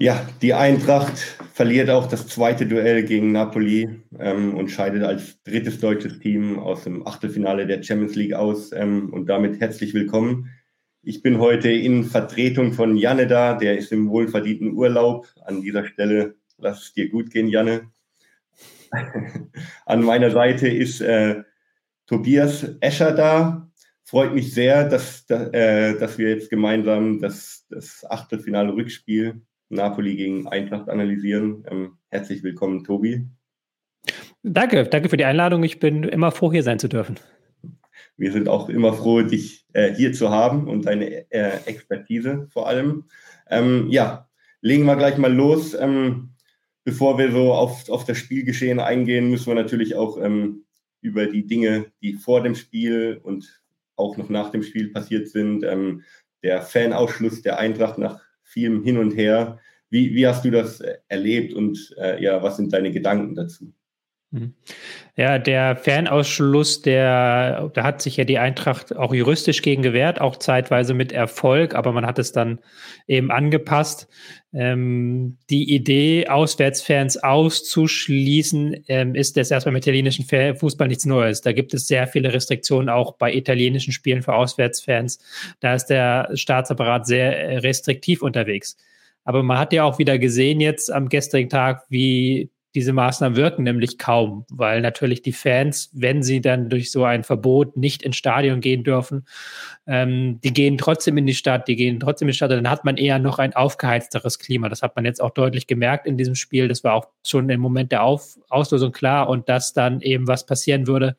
Ja, die Eintracht verliert auch das zweite Duell gegen Napoli ähm, und scheidet als drittes deutsches Team aus dem Achtelfinale der Champions League aus. Ähm, und damit herzlich willkommen. Ich bin heute in Vertretung von Janne da, der ist im wohlverdienten Urlaub. An dieser Stelle lass es dir gut gehen, Janne. An meiner Seite ist äh, Tobias Escher da. Freut mich sehr, dass, äh, dass wir jetzt gemeinsam das, das Achtelfinale Rückspiel Napoli gegen Eintracht analysieren. Ähm, herzlich willkommen, Tobi. Danke, danke für die Einladung. Ich bin immer froh, hier sein zu dürfen. Wir sind auch immer froh, dich äh, hier zu haben und deine äh, Expertise vor allem. Ähm, ja, legen wir gleich mal los. Ähm, bevor wir so auf, auf das Spielgeschehen eingehen, müssen wir natürlich auch ähm, über die Dinge, die vor dem Spiel und auch noch nach dem Spiel passiert sind, ähm, der Fanausschluss der Eintracht nach vielem Hin und Her. Wie, wie hast du das äh, erlebt und äh, ja, was sind deine Gedanken dazu? Mhm. Ja, der Fernausschluss, der, da hat sich ja die Eintracht auch juristisch gegen gewehrt, auch zeitweise mit Erfolg, aber man hat es dann eben angepasst. Ähm, die Idee, Auswärtsfans auszuschließen, ähm, ist jetzt erstmal im italienischen Fußball nichts Neues. Da gibt es sehr viele Restriktionen auch bei italienischen Spielen für Auswärtsfans. Da ist der Staatsapparat sehr restriktiv unterwegs. Aber man hat ja auch wieder gesehen jetzt am gestrigen Tag, wie diese Maßnahmen wirken nämlich kaum, weil natürlich die Fans, wenn sie dann durch so ein Verbot nicht ins Stadion gehen dürfen, ähm, die gehen trotzdem in die Stadt, die gehen trotzdem in die Stadt, dann hat man eher noch ein aufgeheizteres Klima. Das hat man jetzt auch deutlich gemerkt in diesem Spiel. Das war auch schon im Moment der Auf Auslösung klar und dass dann eben was passieren würde.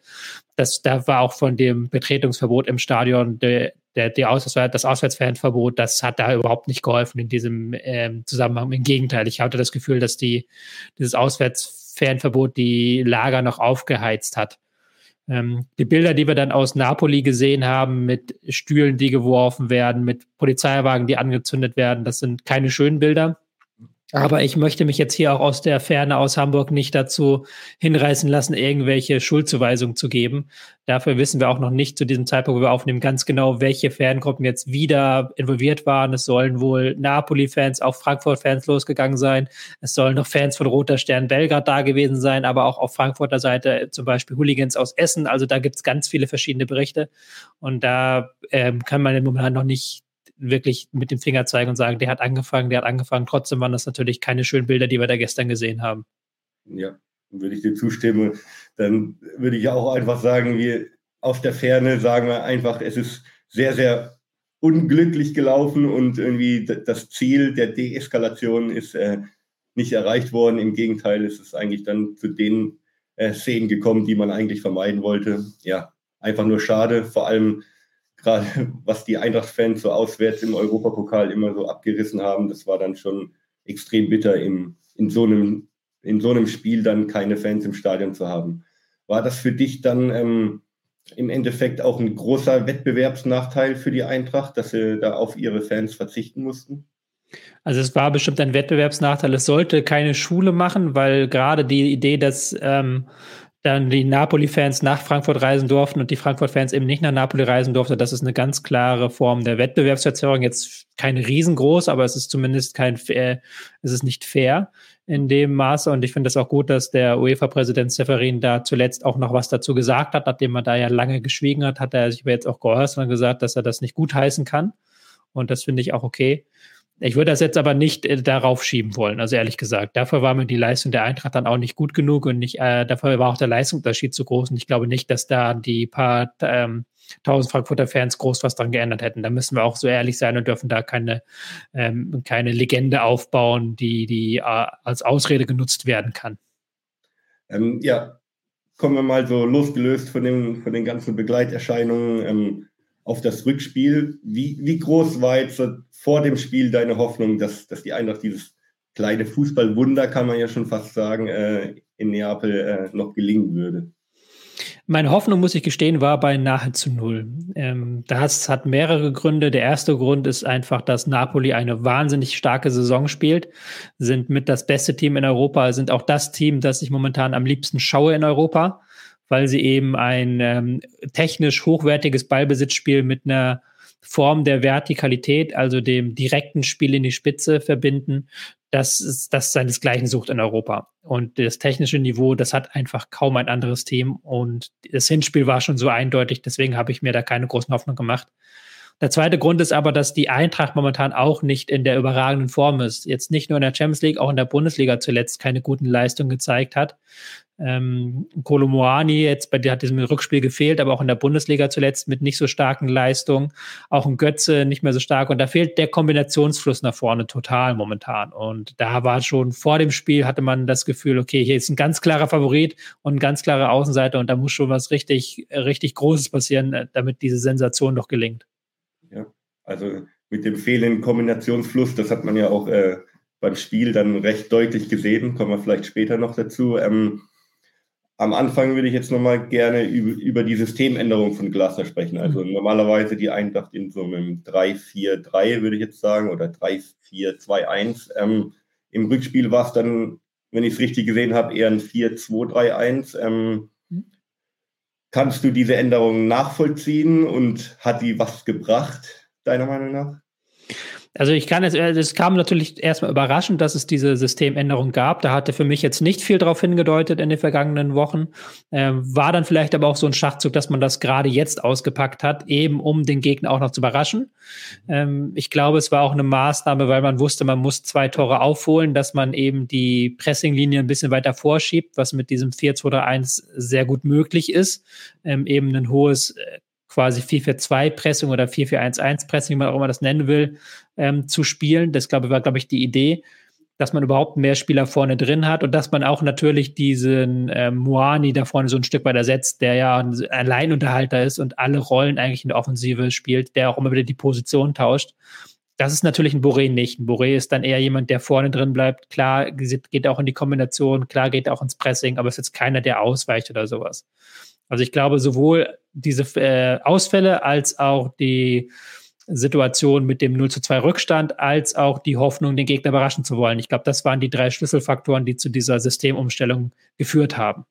Das, da war auch von dem Betretungsverbot im Stadion der, der, die Auswärts, das Auswärtsfanverbot, das hat da überhaupt nicht geholfen in diesem ähm, Zusammenhang. Im Gegenteil, ich hatte das Gefühl, dass die, dieses Auswärtsfanverbot die Lager noch aufgeheizt hat. Ähm, die Bilder, die wir dann aus Napoli gesehen haben, mit Stühlen, die geworfen werden, mit Polizeiwagen, die angezündet werden, das sind keine schönen Bilder. Aber ich möchte mich jetzt hier auch aus der Ferne aus Hamburg nicht dazu hinreißen lassen, irgendwelche Schuldzuweisungen zu geben. Dafür wissen wir auch noch nicht zu diesem Zeitpunkt, wo wir aufnehmen, ganz genau, welche Fangruppen jetzt wieder involviert waren. Es sollen wohl Napoli-Fans, auch Frankfurt-Fans losgegangen sein. Es sollen noch Fans von Roter Stern Belgrad da gewesen sein, aber auch auf Frankfurter Seite zum Beispiel Hooligans aus Essen. Also da gibt es ganz viele verschiedene Berichte. Und da ähm, kann man im Moment noch nicht wirklich mit dem Finger zeigen und sagen, der hat angefangen, der hat angefangen. Trotzdem waren das natürlich keine schönen Bilder, die wir da gestern gesehen haben. Ja, würde ich dir zustimmen. Dann würde ich auch einfach sagen, wir aus der Ferne sagen wir einfach, es ist sehr, sehr unglücklich gelaufen und irgendwie das Ziel der Deeskalation ist äh, nicht erreicht worden. Im Gegenteil, es ist eigentlich dann zu den äh, Szenen gekommen, die man eigentlich vermeiden wollte. Ja, einfach nur schade. Vor allem gerade was die Eintracht-Fans so auswärts im Europapokal immer so abgerissen haben, das war dann schon extrem bitter, im, in, so einem, in so einem Spiel dann keine Fans im Stadion zu haben. War das für dich dann ähm, im Endeffekt auch ein großer Wettbewerbsnachteil für die Eintracht, dass sie da auf ihre Fans verzichten mussten? Also es war bestimmt ein Wettbewerbsnachteil. Es sollte keine Schule machen, weil gerade die Idee, dass ähm, dann die Napoli-Fans nach Frankfurt reisen durften und die Frankfurt-Fans eben nicht nach Napoli reisen durften. Das ist eine ganz klare Form der Wettbewerbsverzerrung. Jetzt kein riesengroß, aber es ist zumindest kein, äh, es ist nicht fair in dem Maße. Und ich finde es auch gut, dass der UEFA-Präsident Seferin da zuletzt auch noch was dazu gesagt hat, nachdem er da ja lange geschwiegen hat, hat er sich aber jetzt auch geäußert und gesagt, dass er das nicht gutheißen kann. Und das finde ich auch okay. Ich würde das jetzt aber nicht äh, darauf schieben wollen, also ehrlich gesagt. Dafür war mir die Leistung der Eintracht dann auch nicht gut genug und nicht, äh, dafür war auch der Leistungsunterschied zu groß. Und ich glaube nicht, dass da die paar ähm, tausend Frankfurter Fans groß was dran geändert hätten. Da müssen wir auch so ehrlich sein und dürfen da keine, ähm, keine Legende aufbauen, die, die äh, als Ausrede genutzt werden kann. Ähm, ja, kommen wir mal so losgelöst von, dem, von den ganzen Begleiterscheinungen ähm, auf das Rückspiel. Wie, wie groß war jetzt vor dem Spiel deine Hoffnung, dass, dass die Eintracht dieses kleine Fußballwunder, kann man ja schon fast sagen, äh, in Neapel äh, noch gelingen würde? Meine Hoffnung, muss ich gestehen, war bei nahezu null. Ähm, das hat mehrere Gründe. Der erste Grund ist einfach, dass Napoli eine wahnsinnig starke Saison spielt, sind mit das beste Team in Europa, sind auch das Team, das ich momentan am liebsten schaue in Europa, weil sie eben ein ähm, technisch hochwertiges Ballbesitzspiel mit einer Form der Vertikalität, also dem direkten Spiel in die Spitze verbinden, das ist das seinesgleichen sucht in Europa. Und das technische Niveau, das hat einfach kaum ein anderes Team. Und das Hinspiel war schon so eindeutig, deswegen habe ich mir da keine großen Hoffnung gemacht. Der zweite Grund ist aber, dass die Eintracht momentan auch nicht in der überragenden Form ist. Jetzt nicht nur in der Champions League, auch in der Bundesliga zuletzt keine guten Leistungen gezeigt hat. Ähm, Kolomoani jetzt bei der hat diesem Rückspiel gefehlt, aber auch in der Bundesliga zuletzt mit nicht so starken Leistungen. Auch ein Götze nicht mehr so stark. Und da fehlt der Kombinationsfluss nach vorne total momentan. Und da war schon vor dem Spiel hatte man das Gefühl, okay, hier ist ein ganz klarer Favorit und ein ganz klarer Außenseiter und da muss schon was richtig, richtig Großes passieren, damit diese Sensation doch gelingt. Ja, also mit dem fehlenden Kombinationsfluss, das hat man ja auch äh, beim Spiel dann recht deutlich gesehen, kommen wir vielleicht später noch dazu. Ähm, am Anfang würde ich jetzt nochmal gerne über, über die Systemänderung von Glasner sprechen. Also mhm. normalerweise die Eintracht in so einem 3-4-3, würde ich jetzt sagen, oder 3-4-2-1. Ähm, Im Rückspiel war es dann, wenn ich es richtig gesehen habe, eher ein 4-2-3-1. Ähm, Kannst du diese Änderungen nachvollziehen und hat die was gebracht, deiner Meinung nach? Also ich kann jetzt, äh, es kam natürlich erstmal überraschend, dass es diese Systemänderung gab. Da hatte für mich jetzt nicht viel drauf hingedeutet in den vergangenen Wochen. Ähm, war dann vielleicht aber auch so ein Schachzug, dass man das gerade jetzt ausgepackt hat, eben um den Gegner auch noch zu überraschen. Ähm, ich glaube, es war auch eine Maßnahme, weil man wusste, man muss zwei Tore aufholen, dass man eben die Pressinglinie ein bisschen weiter vorschiebt, was mit diesem 4-2-3-1 sehr gut möglich ist. Ähm, eben ein hohes äh, quasi 4-4-2-Pressing oder 4-4-1-1-Pressing, wie man auch immer das nennen will, ähm, zu spielen. Das glaube ich, war, glaube ich, die Idee, dass man überhaupt mehr Spieler vorne drin hat und dass man auch natürlich diesen ähm, Moani da vorne so ein Stück weit ersetzt, der ja ein Alleinunterhalter ist und alle Rollen eigentlich in der Offensive spielt, der auch immer wieder die Position tauscht. Das ist natürlich ein Boré nicht. Ein Boré ist dann eher jemand, der vorne drin bleibt. Klar, geht auch in die Kombination, klar geht auch ins Pressing, aber ist jetzt keiner, der ausweicht oder sowas. Also ich glaube, sowohl diese äh, Ausfälle als auch die Situation mit dem 0 zu 2 Rückstand, als auch die Hoffnung, den Gegner überraschen zu wollen. Ich glaube, das waren die drei Schlüsselfaktoren, die zu dieser Systemumstellung geführt haben.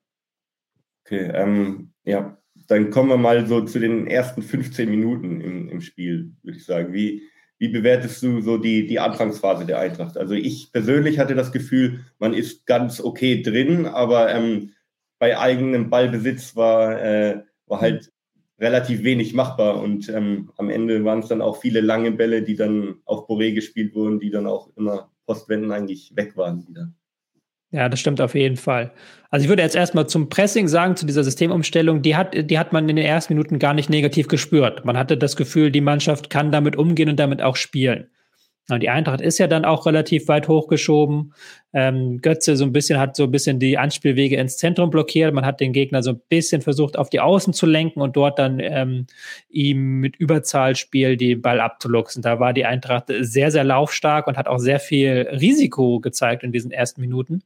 Okay, ähm, ja, dann kommen wir mal so zu den ersten 15 Minuten im, im Spiel, würde ich sagen. Wie, wie bewertest du so die, die Anfangsphase der Eintracht? Also ich persönlich hatte das Gefühl, man ist ganz okay drin, aber ähm, bei eigenem Ballbesitz war, äh, war halt relativ wenig machbar. Und ähm, am Ende waren es dann auch viele lange Bälle, die dann auf Boré gespielt wurden, die dann auch immer Postwenden eigentlich weg waren wieder. Ja, das stimmt auf jeden Fall. Also ich würde jetzt erstmal zum Pressing sagen, zu dieser Systemumstellung, die hat, die hat man in den ersten Minuten gar nicht negativ gespürt. Man hatte das Gefühl, die Mannschaft kann damit umgehen und damit auch spielen. Die Eintracht ist ja dann auch relativ weit hochgeschoben. Ähm, Götze so ein bisschen hat so ein bisschen die Anspielwege ins Zentrum blockiert. Man hat den Gegner so ein bisschen versucht, auf die Außen zu lenken und dort dann ähm, ihm mit Überzahlspiel den Ball abzuluxen. Da war die Eintracht sehr, sehr laufstark und hat auch sehr viel Risiko gezeigt in diesen ersten Minuten.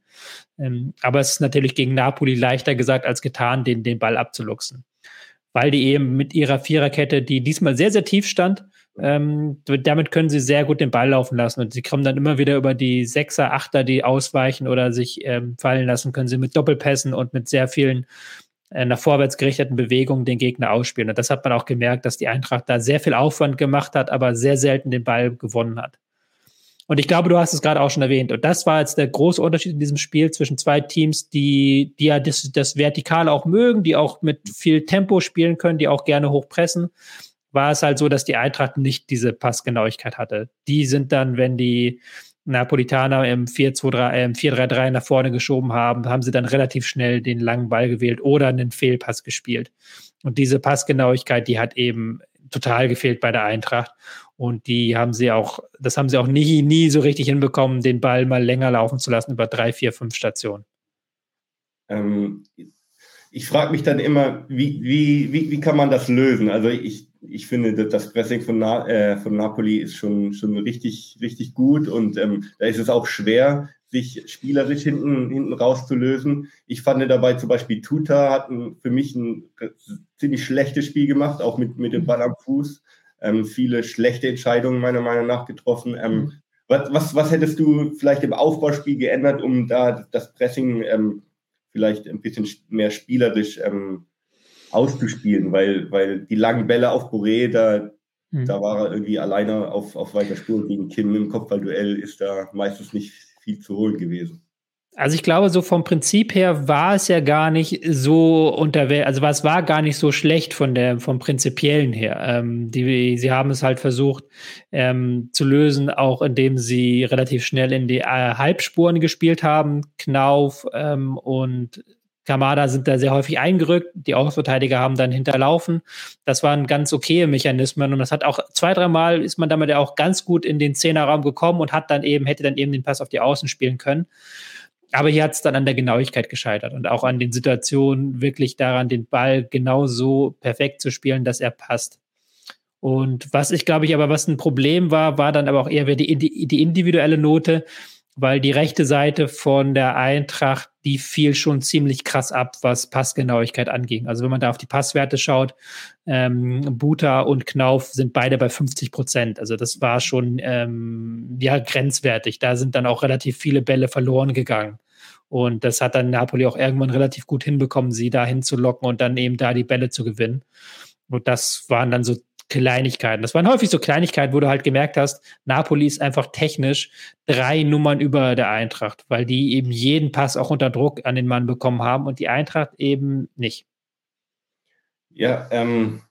Ähm, aber es ist natürlich gegen Napoli leichter gesagt als getan, den, den Ball abzuluxen. Weil die eben mit ihrer Viererkette, die diesmal sehr, sehr tief stand, ähm, damit können sie sehr gut den Ball laufen lassen und sie kommen dann immer wieder über die Sechser, Achter, die ausweichen oder sich ähm, fallen lassen, können sie mit Doppelpässen und mit sehr vielen äh, nach vorwärts gerichteten Bewegungen den Gegner ausspielen. Und das hat man auch gemerkt, dass die Eintracht da sehr viel Aufwand gemacht hat, aber sehr selten den Ball gewonnen hat. Und ich glaube, du hast es gerade auch schon erwähnt. Und das war jetzt der große Unterschied in diesem Spiel zwischen zwei Teams, die, die ja das, das Vertikale auch mögen, die auch mit viel Tempo spielen können, die auch gerne hochpressen war es halt so, dass die Eintracht nicht diese Passgenauigkeit hatte. Die sind dann, wenn die Napolitaner im 4-3-3 äh, nach vorne geschoben haben, haben sie dann relativ schnell den langen Ball gewählt oder einen Fehlpass gespielt. Und diese Passgenauigkeit, die hat eben total gefehlt bei der Eintracht. Und die haben sie auch, das haben sie auch nie, nie so richtig hinbekommen, den Ball mal länger laufen zu lassen über drei, vier, fünf Stationen. Ähm, ich frage mich dann immer, wie, wie, wie, wie kann man das lösen? Also ich, ich finde, das Pressing von, Na, äh, von Napoli ist schon, schon richtig, richtig gut und ähm, da ist es auch schwer, sich spielerisch hinten, hinten rauszulösen. Ich fand dabei zum Beispiel Tuta hat ein, für mich ein ziemlich schlechtes Spiel gemacht, auch mit, mit dem Ball am Fuß. Ähm, viele schlechte Entscheidungen meiner Meinung nach getroffen. Ähm, mhm. was, was, was hättest du vielleicht im Aufbauspiel geändert, um da das Pressing ähm, vielleicht ein bisschen mehr spielerisch ähm, auszuspielen, weil, weil die langen Bälle auf Boré, da, hm. da war er irgendwie alleine auf, auf weiter Spur gegen Kim im Kopfballduell, ist da meistens nicht viel zu holen gewesen. Also ich glaube, so vom Prinzip her war es ja gar nicht so unterwegs, also es war gar nicht so schlecht von der, vom Prinzipiellen her. Ähm, die, sie haben es halt versucht ähm, zu lösen, auch indem sie relativ schnell in die äh, Halbspuren gespielt haben. Knauf ähm, und Kamada sind da sehr häufig eingerückt. Die Außenverteidiger haben dann hinterlaufen. Das waren ganz okaye Mechanismen und das hat auch zwei, dreimal ist man damit ja auch ganz gut in den Zehnerraum gekommen und hat dann eben, hätte dann eben den Pass auf die Außen spielen können. Aber hier hat es dann an der Genauigkeit gescheitert und auch an den Situationen wirklich daran, den Ball genau so perfekt zu spielen, dass er passt. Und was ich glaube ich aber, was ein Problem war, war dann aber auch eher die, die individuelle Note, weil die rechte Seite von der Eintracht, die fiel schon ziemlich krass ab, was Passgenauigkeit anging. Also wenn man da auf die Passwerte schaut, ähm, Buta und Knauf sind beide bei 50 Prozent. Also das war schon ähm, ja grenzwertig. Da sind dann auch relativ viele Bälle verloren gegangen. Und das hat dann Napoli auch irgendwann relativ gut hinbekommen, sie da hinzulocken und dann eben da die Bälle zu gewinnen. Und das waren dann so Kleinigkeiten. Das waren häufig so Kleinigkeiten, wo du halt gemerkt hast, Napoli ist einfach technisch drei Nummern über der Eintracht, weil die eben jeden Pass auch unter Druck an den Mann bekommen haben und die Eintracht eben nicht. Ja, ähm,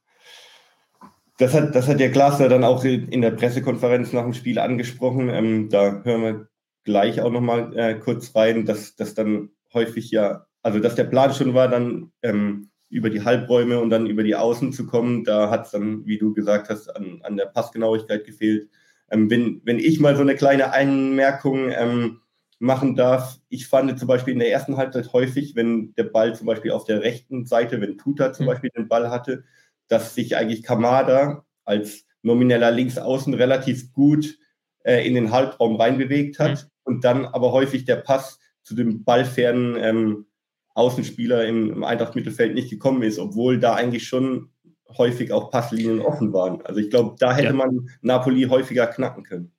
das hat, das hat der Glasner dann auch in der Pressekonferenz nach dem Spiel angesprochen. Ähm, da hören wir gleich auch nochmal äh, kurz rein, dass das dann häufig ja, also dass der Plan schon war, dann ähm, über die Halbräume und dann über die Außen zu kommen. Da hat es dann, wie du gesagt hast, an, an der Passgenauigkeit gefehlt. Ähm, wenn, wenn ich mal so eine kleine Einmerkung ähm, machen darf, ich fand zum Beispiel in der ersten Halbzeit häufig, wenn der Ball zum Beispiel auf der rechten Seite, wenn Tuta zum mhm. Beispiel den Ball hatte, dass sich eigentlich Kamada als nomineller Linksaußen relativ gut äh, in den Halbraum reinbewegt hat mhm. und dann aber häufig der Pass zu dem ballfernen ähm, Außenspieler im, Eintracht-Mittelfeld nicht gekommen ist, obwohl da eigentlich schon häufig auch Passlinien offen waren. Also ich glaube, da hätte ja. man Napoli häufiger knacken können.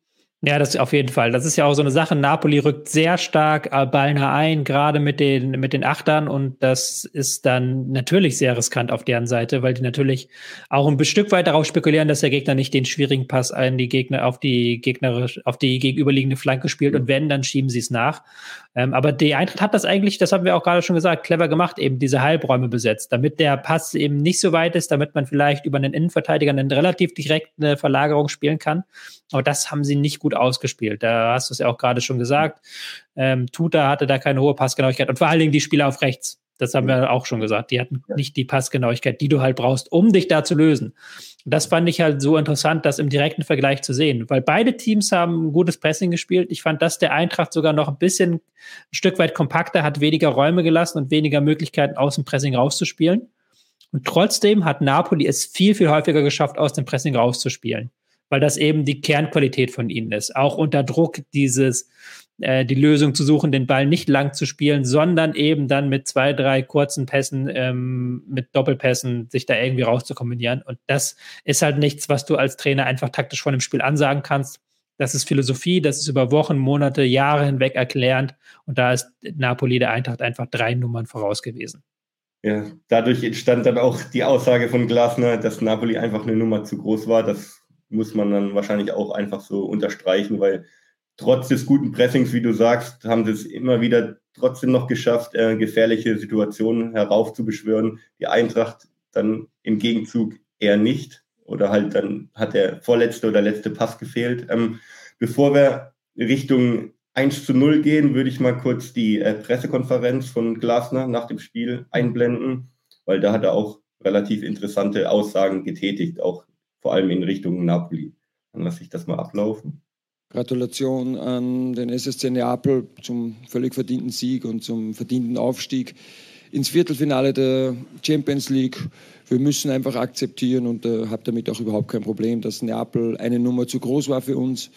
Ja, das auf jeden Fall. Das ist ja auch so eine Sache. Napoli rückt sehr stark äh, ballnah ein, gerade mit den, mit den Achtern. Und das ist dann natürlich sehr riskant auf deren Seite, weil die natürlich auch ein Stück weit darauf spekulieren, dass der Gegner nicht den schwierigen Pass an die Gegner, auf die gegnerisch, auf die gegenüberliegende Flanke spielt. Und wenn, dann schieben sie es nach. Ähm, aber die Eintracht hat das eigentlich, das haben wir auch gerade schon gesagt, clever gemacht, eben diese Halbräume besetzt, damit der Pass eben nicht so weit ist, damit man vielleicht über einen Innenverteidiger eine relativ direkte Verlagerung spielen kann. Aber das haben sie nicht gut ausgespielt. Da hast du es ja auch gerade schon gesagt. Ähm, Tuta hatte da keine hohe Passgenauigkeit und vor allen Dingen die Spieler auf rechts. Das haben wir auch schon gesagt. Die hatten nicht die Passgenauigkeit, die du halt brauchst, um dich da zu lösen. Das fand ich halt so interessant, das im direkten Vergleich zu sehen, weil beide Teams haben ein gutes Pressing gespielt. Ich fand, dass der Eintracht sogar noch ein bisschen ein Stück weit kompakter hat, weniger Räume gelassen und weniger Möglichkeiten aus dem Pressing rauszuspielen. Und trotzdem hat Napoli es viel, viel häufiger geschafft, aus dem Pressing rauszuspielen, weil das eben die Kernqualität von ihnen ist. Auch unter Druck dieses, äh, die Lösung zu suchen, den Ball nicht lang zu spielen, sondern eben dann mit zwei, drei kurzen Pässen, ähm, mit Doppelpässen sich da irgendwie rauszukombinieren. Und das ist halt nichts, was du als Trainer einfach taktisch vor dem Spiel ansagen kannst. Das ist Philosophie, das ist über Wochen, Monate, Jahre hinweg erklärend. Und da ist Napoli der Eintracht einfach drei Nummern voraus gewesen. Ja, dadurch entstand dann auch die Aussage von Glasner, dass Napoli einfach eine Nummer zu groß war. Das muss man dann wahrscheinlich auch einfach so unterstreichen, weil trotz des guten Pressings, wie du sagst, haben sie es immer wieder trotzdem noch geschafft, äh, gefährliche Situationen heraufzubeschwören. Die Eintracht dann im Gegenzug eher nicht. Oder halt dann hat der vorletzte oder letzte Pass gefehlt. Ähm, bevor wir Richtung 1 zu 0 gehen, würde ich mal kurz die äh, Pressekonferenz von Glasner nach dem Spiel einblenden, weil da hat er auch relativ interessante Aussagen getätigt, auch vor allem in Richtung Napoli. Dann lasse ich das mal ablaufen. Gratulation an den SSC Neapel zum völlig verdienten Sieg und zum verdienten Aufstieg ins Viertelfinale der Champions League. Wir müssen einfach akzeptieren und äh, habe damit auch überhaupt kein Problem, dass Neapel eine Nummer zu groß war für uns.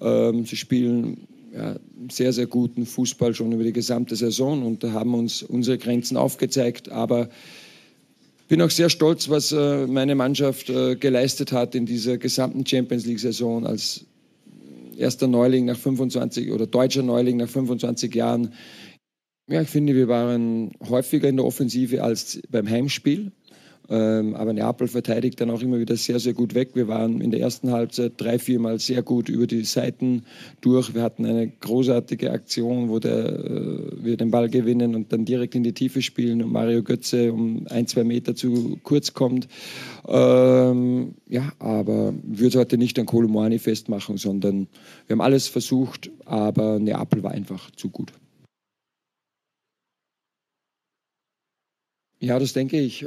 Ähm, sie spielen ja, sehr, sehr guten Fußball schon über die gesamte Saison und haben uns unsere Grenzen aufgezeigt. Aber bin auch sehr stolz, was äh, meine Mannschaft äh, geleistet hat in dieser gesamten Champions League-Saison als erster Neuling nach 25 oder deutscher Neuling nach 25 Jahren. Ja, ich finde, wir waren häufiger in der Offensive als beim Heimspiel. Ähm, aber Neapel verteidigt dann auch immer wieder sehr, sehr gut weg. Wir waren in der ersten Halbzeit drei, viermal sehr gut über die Seiten durch. Wir hatten eine großartige Aktion, wo der, äh, wir den Ball gewinnen und dann direkt in die Tiefe spielen und Mario Götze um ein, zwei Meter zu kurz kommt. Ähm, ja, aber ich würde heute nicht an Kolomani festmachen, sondern wir haben alles versucht, aber Neapel war einfach zu gut. Ja, das denke ich.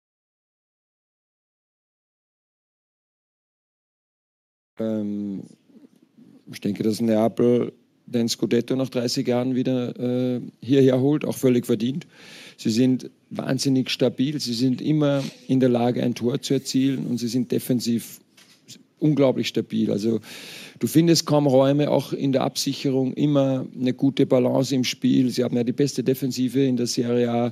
Ähm, ich denke, dass Neapel den Scudetto nach 30 Jahren wieder äh, hierher holt, auch völlig verdient. Sie sind wahnsinnig stabil, sie sind immer in der Lage, ein Tor zu erzielen und sie sind defensiv unglaublich stabil. Also du findest kaum Räume, auch in der Absicherung immer eine gute Balance im Spiel. Sie haben ja die beste Defensive in der Serie A.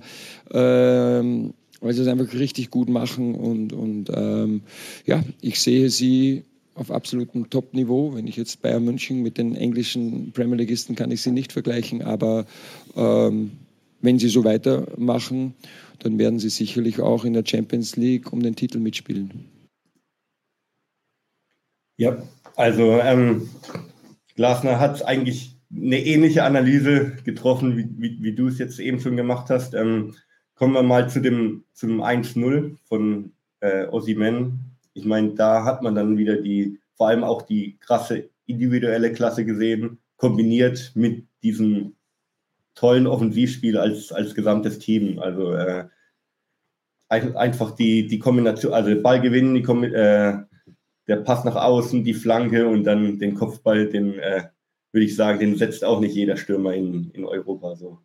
Ähm, weil sie es einfach richtig gut machen und, und ähm, ja, ich sehe sie auf absolutem Top-Niveau. Wenn ich jetzt Bayern München mit den englischen Premier Leagueisten kann ich sie nicht vergleichen, aber ähm, wenn sie so weitermachen, dann werden sie sicherlich auch in der Champions League um den Titel mitspielen. Ja, also ähm, Glasner hat eigentlich eine ähnliche Analyse getroffen, wie, wie, wie du es jetzt eben schon gemacht hast. Ähm, kommen wir mal zu dem, zum 1-0 von äh, Osimen ich meine, da hat man dann wieder die, vor allem auch die krasse individuelle Klasse gesehen, kombiniert mit diesem tollen Offensivspiel als, als gesamtes Team. Also äh, einfach die, die Kombination, also Ball gewinnen, die äh, der Pass nach außen, die Flanke und dann den Kopfball, den äh, würde ich sagen, den setzt auch nicht jeder Stürmer in, in Europa so.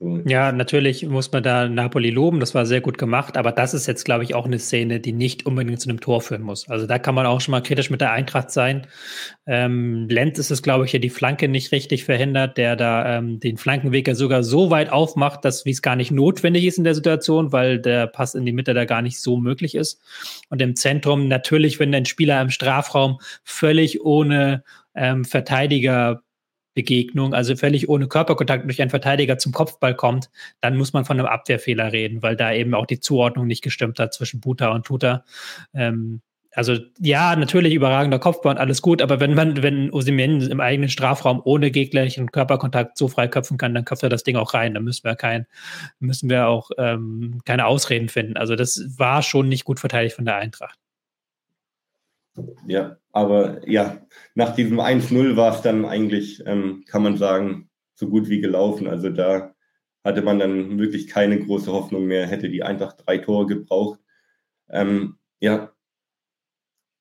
Ja, natürlich muss man da Napoli loben, das war sehr gut gemacht, aber das ist jetzt, glaube ich, auch eine Szene, die nicht unbedingt zu einem Tor führen muss. Also da kann man auch schon mal kritisch mit der Eintracht sein. Ähm, Lenz ist es, glaube ich, ja die Flanke nicht richtig verhindert, der da ähm, den Flankenweg ja sogar so weit aufmacht, dass wie es gar nicht notwendig ist in der Situation, weil der Pass in die Mitte da gar nicht so möglich ist. Und im Zentrum natürlich, wenn ein Spieler im Strafraum völlig ohne ähm, Verteidiger Begegnung, also völlig ohne Körperkontakt durch einen Verteidiger zum Kopfball kommt, dann muss man von einem Abwehrfehler reden, weil da eben auch die Zuordnung nicht gestimmt hat zwischen Buta und Tuta. Ähm, also ja, natürlich überragender Kopfball und alles gut, aber wenn man, wenn Osimhen im eigenen Strafraum ohne gegnerischen Körperkontakt so frei köpfen kann, dann köpft er das Ding auch rein. Dann müssen wir kein, müssen wir auch ähm, keine Ausreden finden. Also das war schon nicht gut verteidigt von der Eintracht. Ja, aber ja, nach diesem 1-0 war es dann eigentlich, ähm, kann man sagen, so gut wie gelaufen. Also da hatte man dann wirklich keine große Hoffnung mehr, hätte die Eintracht drei Tore gebraucht. Ähm, ja,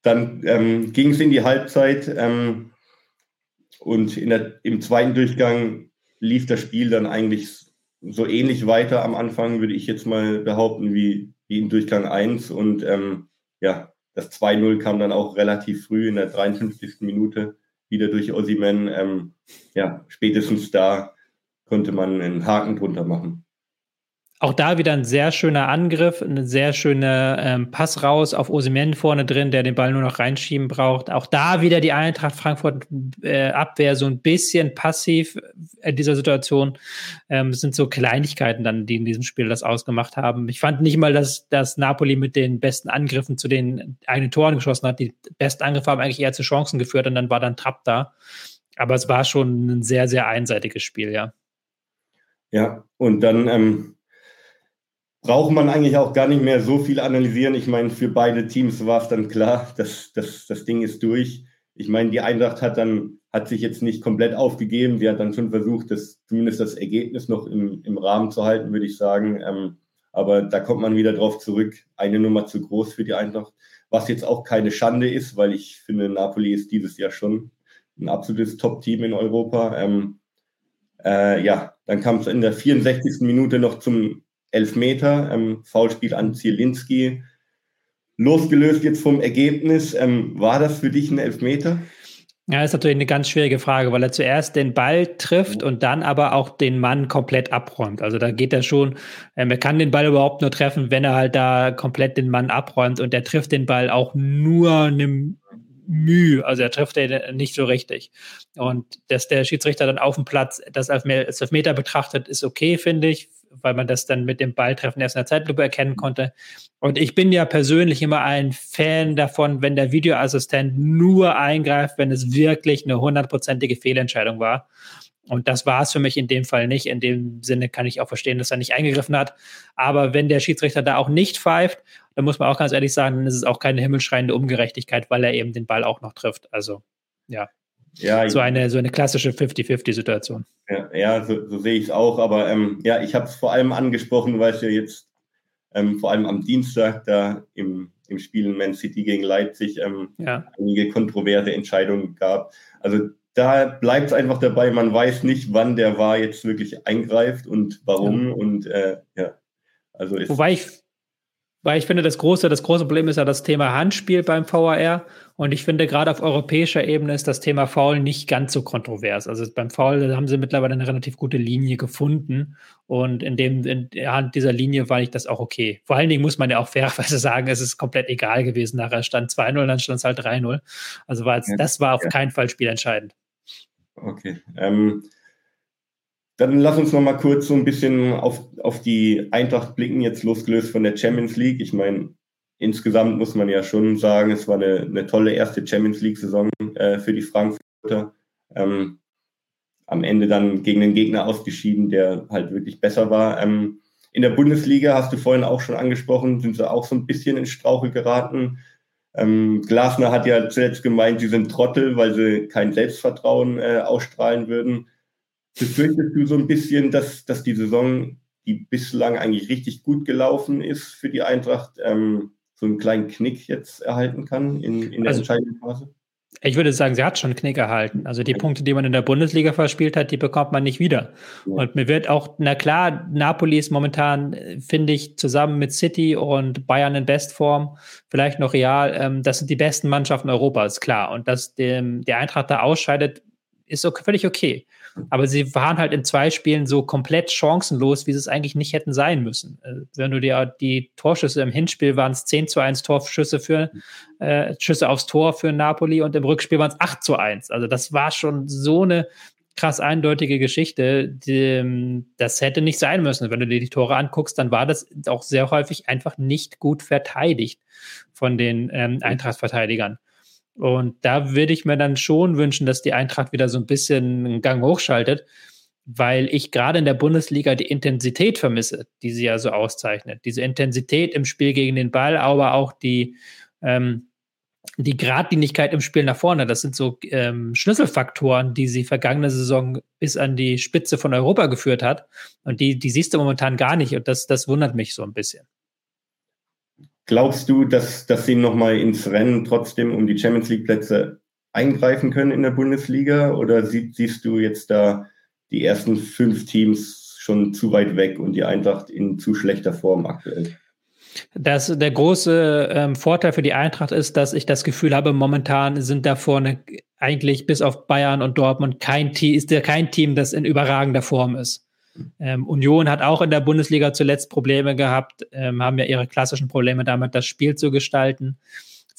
dann ähm, ging es in die Halbzeit ähm, und der, im zweiten Durchgang lief das Spiel dann eigentlich so ähnlich weiter am Anfang, würde ich jetzt mal behaupten, wie, wie im Durchgang 1. Und ähm, ja, das 2-0 kam dann auch relativ früh in der 53. Minute wieder durch Ossiman. Ähm, ja, spätestens da konnte man einen Haken drunter machen. Auch da wieder ein sehr schöner Angriff, ein sehr schöner ähm, Pass raus auf Osimen vorne drin, der den Ball nur noch reinschieben braucht. Auch da wieder die Eintracht Frankfurt äh, Abwehr so ein bisschen passiv in dieser Situation. Ähm, sind so Kleinigkeiten dann, die in diesem Spiel das ausgemacht haben. Ich fand nicht mal, dass, dass Napoli mit den besten Angriffen zu den eigenen Toren geschossen hat. Die besten Angriffe haben eigentlich eher zu Chancen geführt und dann war dann Trapp da. Aber es war schon ein sehr, sehr einseitiges Spiel, ja. Ja, und dann ähm braucht man eigentlich auch gar nicht mehr so viel analysieren. Ich meine, für beide Teams war es dann klar, dass, dass das Ding ist durch. Ich meine, die Eintracht hat dann hat sich jetzt nicht komplett aufgegeben. Sie hat dann schon versucht, das, zumindest das Ergebnis noch im, im Rahmen zu halten, würde ich sagen. Ähm, aber da kommt man wieder drauf zurück. Eine Nummer zu groß für die Eintracht, was jetzt auch keine Schande ist, weil ich finde, Napoli ist dieses Jahr schon ein absolutes Top-Team in Europa. Ähm, äh, ja, dann kam es in der 64. Minute noch zum Elfmeter, ähm, Foulspiel an Zielinski. Losgelöst jetzt vom Ergebnis, ähm, war das für dich ein Elfmeter? Ja, ist natürlich eine ganz schwierige Frage, weil er zuerst den Ball trifft und dann aber auch den Mann komplett abräumt. Also da geht er schon, ähm, er kann den Ball überhaupt nur treffen, wenn er halt da komplett den Mann abräumt und er trifft den Ball auch nur einem Mühe, also er trifft den nicht so richtig. Und dass der Schiedsrichter dann auf dem Platz das als Elfmeter betrachtet, ist okay, finde ich weil man das dann mit dem Balltreffen erst in der Zeitlupe erkennen konnte. Und ich bin ja persönlich immer ein Fan davon, wenn der Videoassistent nur eingreift, wenn es wirklich eine hundertprozentige Fehlentscheidung war. Und das war es für mich in dem Fall nicht. In dem Sinne kann ich auch verstehen, dass er nicht eingegriffen hat. Aber wenn der Schiedsrichter da auch nicht pfeift, dann muss man auch ganz ehrlich sagen, dann ist es auch keine himmelschreiende Ungerechtigkeit, weil er eben den Ball auch noch trifft. Also, ja. Ja, so eine, so eine klassische 50-50-Situation. Ja, ja, so, so sehe ich es auch. Aber ähm, ja, ich habe es vor allem angesprochen, weil es ja jetzt ähm, vor allem am Dienstag da im, im Spiel in Man City gegen Leipzig ähm, ja. einige kontroverse Entscheidungen gab. Also da bleibt es einfach dabei, man weiß nicht, wann der war jetzt wirklich eingreift und warum. Ja. Und äh, ja, also Wobei ich weil ich finde, das große, das große Problem ist ja das Thema Handspiel beim VAR. Und ich finde, gerade auf europäischer Ebene ist das Thema Foul nicht ganz so kontrovers. Also beim Foul haben sie mittlerweile eine relativ gute Linie gefunden. Und in dem, in Hand dieser Linie war ich das auch okay. Vor allen Dingen muss man ja auch fairerweise sagen, es ist komplett egal gewesen. Nachher stand 2-0, dann stand es halt 3-0. Also war jetzt, das war auf ja. keinen Fall spielentscheidend. Okay. Ähm, dann lass uns noch mal kurz so ein bisschen auf, auf die Eintracht blicken, jetzt losgelöst von der Champions League. Ich meine, insgesamt muss man ja schon sagen, es war eine, eine tolle erste Champions League-Saison äh, für die Frankfurter. Ähm, am Ende dann gegen den Gegner ausgeschieden, der halt wirklich besser war. Ähm, in der Bundesliga, hast du vorhin auch schon angesprochen, sind sie auch so ein bisschen in Strauchel geraten. Ähm, Glasner hat ja zuletzt gemeint, sie sind Trottel, weil sie kein Selbstvertrauen äh, ausstrahlen würden. Befürchtest du so ein bisschen, dass, dass die Saison, die bislang eigentlich richtig gut gelaufen ist für die Eintracht, ähm, so einen kleinen Knick jetzt erhalten kann in, in der also, entscheidenden Phase? Ich würde sagen, sie hat schon einen Knick erhalten. Also die Punkte, die man in der Bundesliga verspielt hat, die bekommt man nicht wieder. Ja. Und mir wird auch, na klar, Napoli ist momentan, finde ich, zusammen mit City und Bayern in Bestform, vielleicht noch Real, ähm, das sind die besten Mannschaften Europas, klar. Und dass dem, der Eintracht da ausscheidet, ist so völlig okay. Aber sie waren halt in zwei Spielen so komplett chancenlos, wie sie es eigentlich nicht hätten sein müssen. Äh, wenn du dir die Torschüsse im Hinspiel waren es 10 zu 1 Torschüsse für äh, Schüsse aufs Tor für Napoli und im Rückspiel waren es 8 zu 1. Also das war schon so eine krass eindeutige Geschichte. Die, das hätte nicht sein müssen. Wenn du dir die Tore anguckst, dann war das auch sehr häufig einfach nicht gut verteidigt von den ähm, Eintracht-Verteidigern. Und da würde ich mir dann schon wünschen, dass die Eintracht wieder so ein bisschen einen Gang hochschaltet, weil ich gerade in der Bundesliga die Intensität vermisse, die sie ja so auszeichnet. Diese Intensität im Spiel gegen den Ball, aber auch die, ähm, die Gradlinigkeit im Spiel nach vorne. Das sind so ähm, Schlüsselfaktoren, die sie vergangene Saison bis an die Spitze von Europa geführt hat. Und die, die siehst du momentan gar nicht. Und das, das wundert mich so ein bisschen. Glaubst du, dass, dass sie nochmal ins Rennen trotzdem um die Champions League Plätze eingreifen können in der Bundesliga? Oder sie, siehst du jetzt da die ersten fünf Teams schon zu weit weg und die Eintracht in zu schlechter Form aktuell? Das, der große ähm, Vorteil für die Eintracht ist, dass ich das Gefühl habe, momentan sind da vorne eigentlich bis auf Bayern und Dortmund kein Team, ist kein Team, das in überragender Form ist. Ähm, Union hat auch in der Bundesliga zuletzt Probleme gehabt, ähm, haben ja ihre klassischen Probleme damit, das Spiel zu gestalten.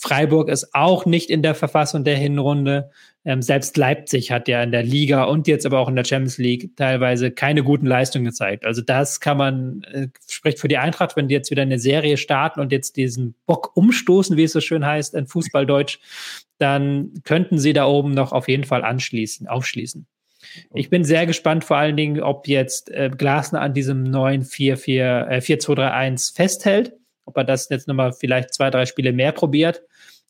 Freiburg ist auch nicht in der Verfassung der Hinrunde. Ähm, selbst Leipzig hat ja in der Liga und jetzt aber auch in der Champions League teilweise keine guten Leistungen gezeigt. Also das kann man, äh, spricht für die Eintracht, wenn die jetzt wieder eine Serie starten und jetzt diesen Bock umstoßen, wie es so schön heißt in Fußballdeutsch, dann könnten sie da oben noch auf jeden Fall anschließen, aufschließen. Ich bin sehr gespannt, vor allen Dingen, ob jetzt äh, Glasner an diesem neuen 4-4, äh, 4-2-3-1 festhält, ob er das jetzt nochmal vielleicht zwei, drei Spiele mehr probiert,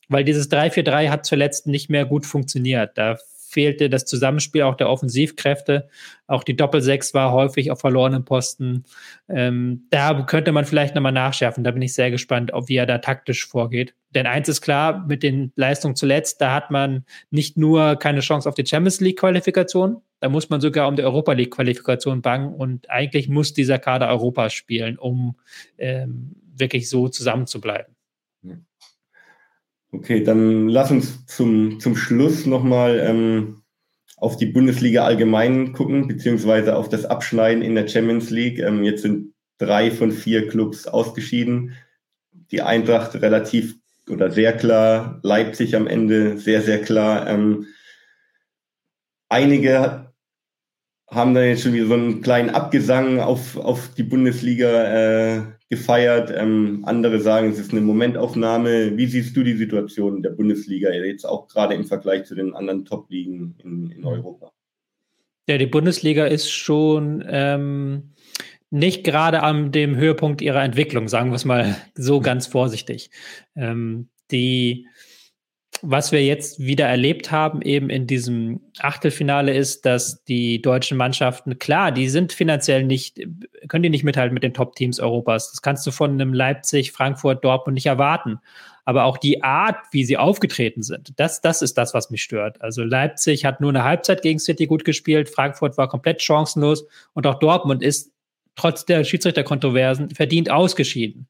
weil dieses 3-4-3 hat zuletzt nicht mehr gut funktioniert. Da fehlte das Zusammenspiel auch der Offensivkräfte. Auch die Doppel-6 war häufig auf verlorenen Posten. Ähm, da könnte man vielleicht nochmal nachschärfen. Da bin ich sehr gespannt, ob wie er da taktisch vorgeht. Denn eins ist klar, mit den Leistungen zuletzt, da hat man nicht nur keine Chance auf die Champions League-Qualifikation, da muss man sogar um die Europa League-Qualifikation bangen. Und eigentlich muss dieser Kader Europa spielen, um ähm, wirklich so zusammenzubleiben. Okay, dann lass uns zum, zum Schluss nochmal ähm, auf die Bundesliga allgemein gucken, beziehungsweise auf das Abschneiden in der Champions League. Ähm, jetzt sind drei von vier Clubs ausgeschieden. Die Eintracht relativ oder sehr klar, Leipzig am Ende sehr, sehr klar. Ähm, einige haben dann jetzt schon wieder so einen kleinen Abgesang auf, auf die Bundesliga äh, gefeiert. Ähm, andere sagen, es ist eine Momentaufnahme. Wie siehst du die Situation der Bundesliga jetzt auch gerade im Vergleich zu den anderen Top-Ligen in, in Europa? Ja, die Bundesliga ist schon ähm, nicht gerade an dem Höhepunkt ihrer Entwicklung, sagen wir es mal so ganz vorsichtig. Ähm, die was wir jetzt wieder erlebt haben, eben in diesem Achtelfinale, ist, dass die deutschen Mannschaften, klar, die sind finanziell nicht, können die nicht mithalten mit den Top-Teams Europas. Das kannst du von einem Leipzig, Frankfurt, Dortmund nicht erwarten. Aber auch die Art, wie sie aufgetreten sind, das, das ist das, was mich stört. Also Leipzig hat nur eine Halbzeit gegen City gut gespielt, Frankfurt war komplett chancenlos und auch Dortmund ist trotz der Schiedsrichterkontroversen verdient ausgeschieden.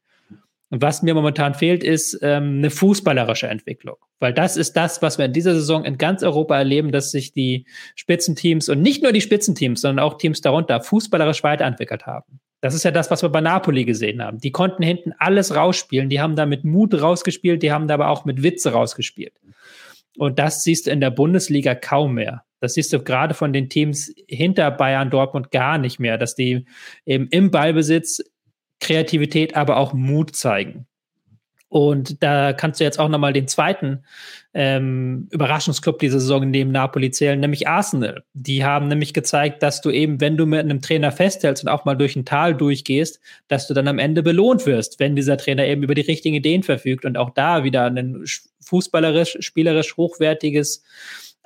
Und was mir momentan fehlt, ist ähm, eine fußballerische Entwicklung. Weil das ist das, was wir in dieser Saison in ganz Europa erleben, dass sich die Spitzenteams und nicht nur die Spitzenteams, sondern auch Teams darunter fußballerisch weiterentwickelt haben. Das ist ja das, was wir bei Napoli gesehen haben. Die konnten hinten alles rausspielen. Die haben da mit Mut rausgespielt, die haben da aber auch mit Witze rausgespielt. Und das siehst du in der Bundesliga kaum mehr. Das siehst du gerade von den Teams hinter Bayern, Dortmund gar nicht mehr, dass die eben im Ballbesitz Kreativität, aber auch Mut zeigen. Und da kannst du jetzt auch nochmal den zweiten ähm, Überraschungsclub dieser Saison neben Napoli zählen, nämlich Arsenal. Die haben nämlich gezeigt, dass du eben, wenn du mit einem Trainer festhältst und auch mal durch ein Tal durchgehst, dass du dann am Ende belohnt wirst, wenn dieser Trainer eben über die richtigen Ideen verfügt und auch da wieder ein fußballerisch, spielerisch hochwertiges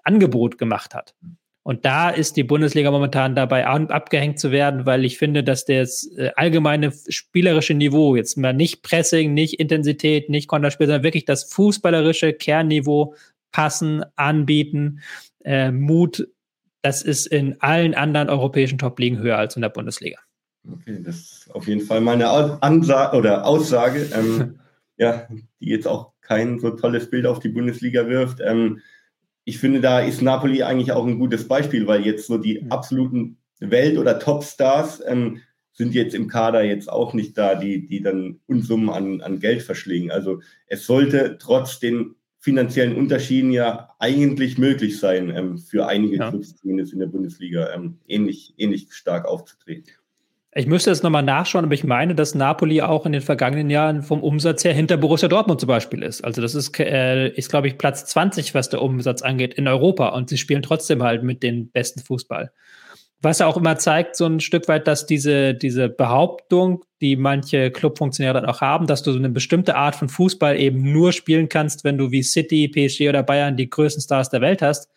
Angebot gemacht hat. Und da ist die Bundesliga momentan dabei abgehängt zu werden, weil ich finde, dass das äh, allgemeine spielerische Niveau, jetzt mal nicht Pressing, nicht Intensität, nicht Konterspiel, sondern wirklich das fußballerische Kernniveau passen, anbieten, äh, Mut, das ist in allen anderen europäischen Top-Ligen höher als in der Bundesliga. Okay, das ist auf jeden Fall mal eine Ansage oder Aussage, ähm, ja, die jetzt auch kein so tolles Bild auf die Bundesliga wirft. Ähm, ich finde, da ist Napoli eigentlich auch ein gutes Beispiel, weil jetzt so die mhm. absoluten Welt- oder Topstars ähm, sind jetzt im Kader jetzt auch nicht da, die, die dann Unsummen an, an Geld verschlingen. Also es sollte trotz den finanziellen Unterschieden ja eigentlich möglich sein, ähm, für einige ja. Clubs zumindest in der Bundesliga ähm, ähnlich, ähnlich stark aufzutreten. Ich müsste jetzt nochmal nachschauen, aber ich meine, dass Napoli auch in den vergangenen Jahren vom Umsatz her hinter Borussia Dortmund zum Beispiel ist. Also das ist, äh, ist glaube ich, Platz 20, was der Umsatz angeht in Europa. Und sie spielen trotzdem halt mit den besten Fußball. Was auch immer zeigt, so ein Stück weit, dass diese, diese Behauptung, die manche Clubfunktionäre dann auch haben, dass du so eine bestimmte Art von Fußball eben nur spielen kannst, wenn du wie City, PSG oder Bayern die größten Stars der Welt hast,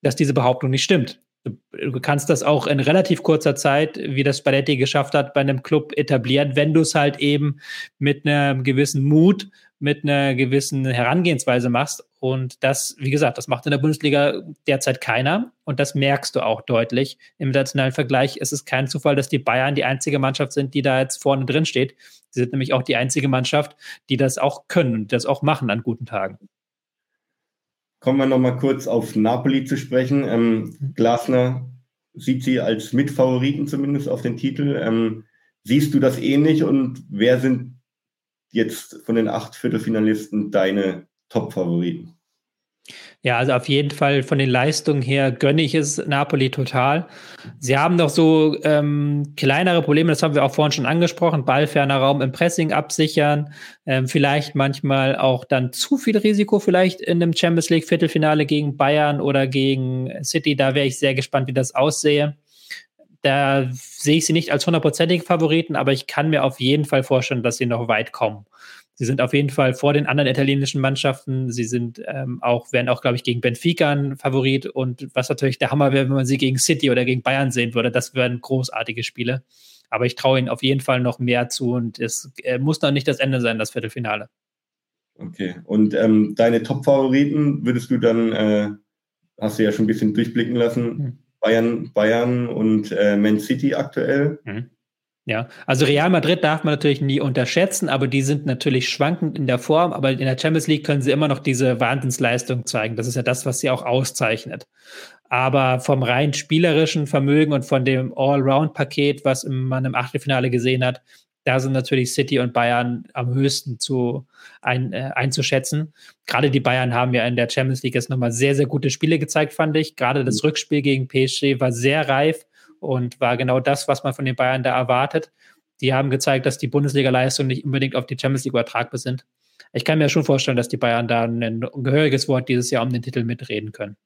dass diese Behauptung nicht stimmt. Du kannst das auch in relativ kurzer Zeit, wie das Spalletti geschafft hat, bei einem Club etablieren, wenn du es halt eben mit einem gewissen Mut, mit einer gewissen Herangehensweise machst. Und das, wie gesagt, das macht in der Bundesliga derzeit keiner. Und das merkst du auch deutlich im internationalen Vergleich. Es ist kein Zufall, dass die Bayern die einzige Mannschaft sind, die da jetzt vorne drin steht. Sie sind nämlich auch die einzige Mannschaft, die das auch können und das auch machen an guten Tagen. Kommen wir nochmal kurz auf Napoli zu sprechen. Ähm, Glasner sieht sie als Mitfavoriten zumindest auf den Titel. Ähm, siehst du das ähnlich und wer sind jetzt von den acht Viertelfinalisten deine Top-Favoriten? Ja, also auf jeden Fall von den Leistungen her gönne ich es Napoli total. Sie haben doch so ähm, kleinere Probleme, das haben wir auch vorhin schon angesprochen, ballferner Raum im Pressing absichern, ähm, vielleicht manchmal auch dann zu viel Risiko vielleicht in einem Champions League Viertelfinale gegen Bayern oder gegen City. Da wäre ich sehr gespannt, wie das aussehe. Da sehe ich sie nicht als hundertprozentigen Favoriten, aber ich kann mir auf jeden Fall vorstellen, dass sie noch weit kommen. Sie sind auf jeden Fall vor den anderen italienischen Mannschaften. Sie sind ähm, auch, werden auch, glaube ich, gegen Benfica ein Favorit. Und was natürlich der Hammer wäre, wenn man sie gegen City oder gegen Bayern sehen würde. Das wären großartige Spiele. Aber ich traue ihnen auf jeden Fall noch mehr zu und es äh, muss noch nicht das Ende sein, das Viertelfinale. Okay. Und ähm, deine Top-Favoriten würdest du dann, äh, hast du ja schon ein bisschen durchblicken lassen, mhm. Bayern, Bayern und äh, Man City aktuell. Mhm. Ja, also Real Madrid darf man natürlich nie unterschätzen, aber die sind natürlich schwankend in der Form, aber in der Champions League können sie immer noch diese Wahnsinnsleistung zeigen. Das ist ja das, was sie auch auszeichnet. Aber vom rein spielerischen Vermögen und von dem Allround-Paket, was man im Achtelfinale gesehen hat, da sind natürlich City und Bayern am höchsten zu ein, äh, einzuschätzen. Gerade die Bayern haben ja in der Champions League jetzt nochmal sehr, sehr gute Spiele gezeigt, fand ich. Gerade das mhm. Rückspiel gegen PSG war sehr reif und war genau das, was man von den Bayern da erwartet. Die haben gezeigt, dass die Bundesliga-Leistungen nicht unbedingt auf die Champions League übertragbar sind. Ich kann mir schon vorstellen, dass die Bayern da ein gehöriges Wort dieses Jahr um den Titel mitreden können.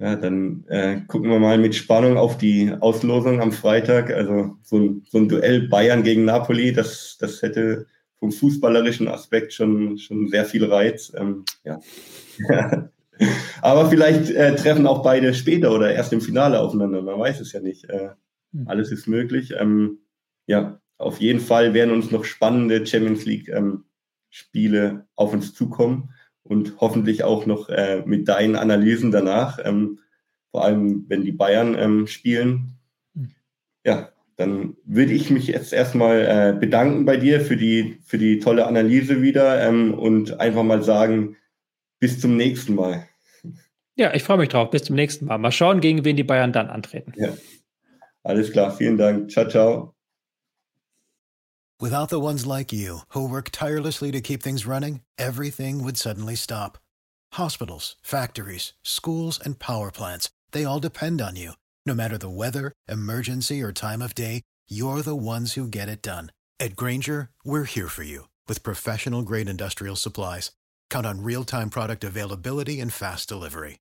Ja, dann äh, gucken wir mal mit Spannung auf die Auslosung am Freitag. Also so ein, so ein Duell Bayern gegen Napoli, das, das hätte vom fußballerischen Aspekt schon, schon sehr viel Reiz. Ähm, ja. Aber vielleicht äh, treffen auch beide später oder erst im Finale aufeinander. Man weiß es ja nicht. Äh, hm. alles ist möglich. Ähm, ja, auf jeden Fall werden uns noch spannende Champions League ähm, Spiele auf uns zukommen und hoffentlich auch noch äh, mit deinen Analysen danach. Ähm, vor allem, wenn die Bayern ähm, spielen. Hm. Ja, dann würde ich mich jetzt erstmal äh, bedanken bei dir für die, für die tolle Analyse wieder ähm, und einfach mal sagen, bis zum nächsten Mal. Ja, ich freue mich drauf. Bis zum nächsten Mal. Mal schauen, gegen wen die Bayern dann antreten. Ja. Alles klar. Vielen Dank. Ciao, ciao. Without the ones like you, who work tirelessly to keep things running, everything would suddenly stop. Hospitals, factories, schools, and power plants, they all depend on you. No matter the weather, emergency, or time of day, you're the ones who get it done. At Granger, we're here for you with professional grade industrial supplies. Count on real time product availability and fast delivery.